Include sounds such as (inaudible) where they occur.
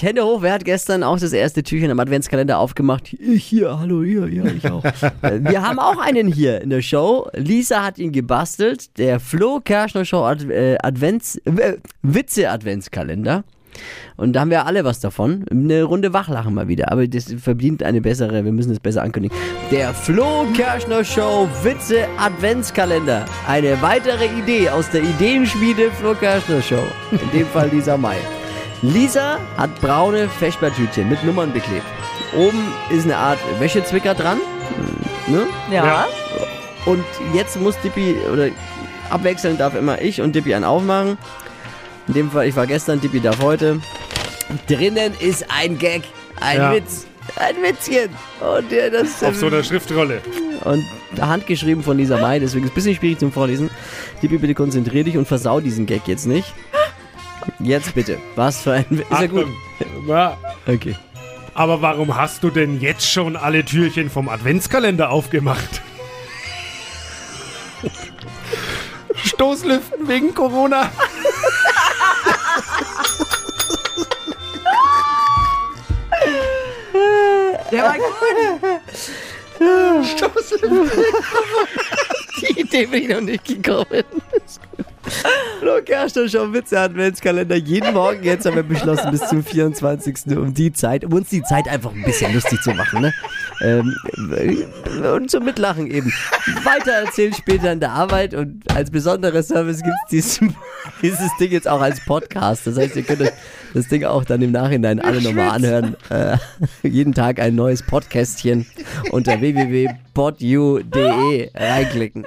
Hände hoch, wer hat gestern auch das erste Türchen am Adventskalender aufgemacht? Ich hier, hallo, hier, ja, ich auch. (laughs) Wir haben auch einen hier in der Show. Lisa hat ihn gebastelt. Der Flo Kerschner Show Ad äh, Advents, äh, Witze-Adventskalender. Und da haben wir alle was davon. Eine Runde Wachlachen mal wieder. Aber das verdient eine bessere, wir müssen es besser ankündigen. Der Flo Kerschner Show Witze Adventskalender. Eine weitere Idee aus der Ideenschmiede Flo Kerschner Show. In dem Fall Lisa May. Lisa hat braune Feschbartütchen mit Nummern beklebt. Oben ist eine Art Wäschezwicker dran. Ne? Ja. Ja. Und jetzt muss Dippi, oder abwechselnd darf immer ich und Dippi einen aufmachen. In dem Fall, ich war gestern, Dippi darf heute. Drinnen ist ein Gag, ein Ja. Witz, ein Witzchen. Und der, das Auf so einer Schriftrolle. und handgeschrieben von Lisa May, deswegen ist es ein bisschen schwierig zum Vorlesen. Dippi, bitte konzentrier dich und versau diesen Gag jetzt nicht. Jetzt bitte. Was für ein Witz. Ist ja gut. Achtung. Ja. Okay. Aber warum hast du denn jetzt schon alle Türchen vom Adventskalender aufgemacht? (laughs) Stoßlüften wegen Corona. Der war gut. Die Idee bin ich noch nicht gekommen. Kerschner schon Witze Adventskalender. Jeden Morgen jetzt haben wir beschlossen, bis zum 24. um die Zeit, um uns die Zeit einfach ein bisschen lustig zu machen. Ne? Ähm, und zum Mitlachen eben. Weiter erzählen später in der Arbeit und als besonderer Service gibt es dieses, (laughs) dieses Ding jetzt auch als Podcast. Das heißt, ihr könnt das Ding auch dann im Nachhinein alle nochmal anhören. Äh, jeden Tag ein neues Podcastchen unter www.podu.de reinklicken.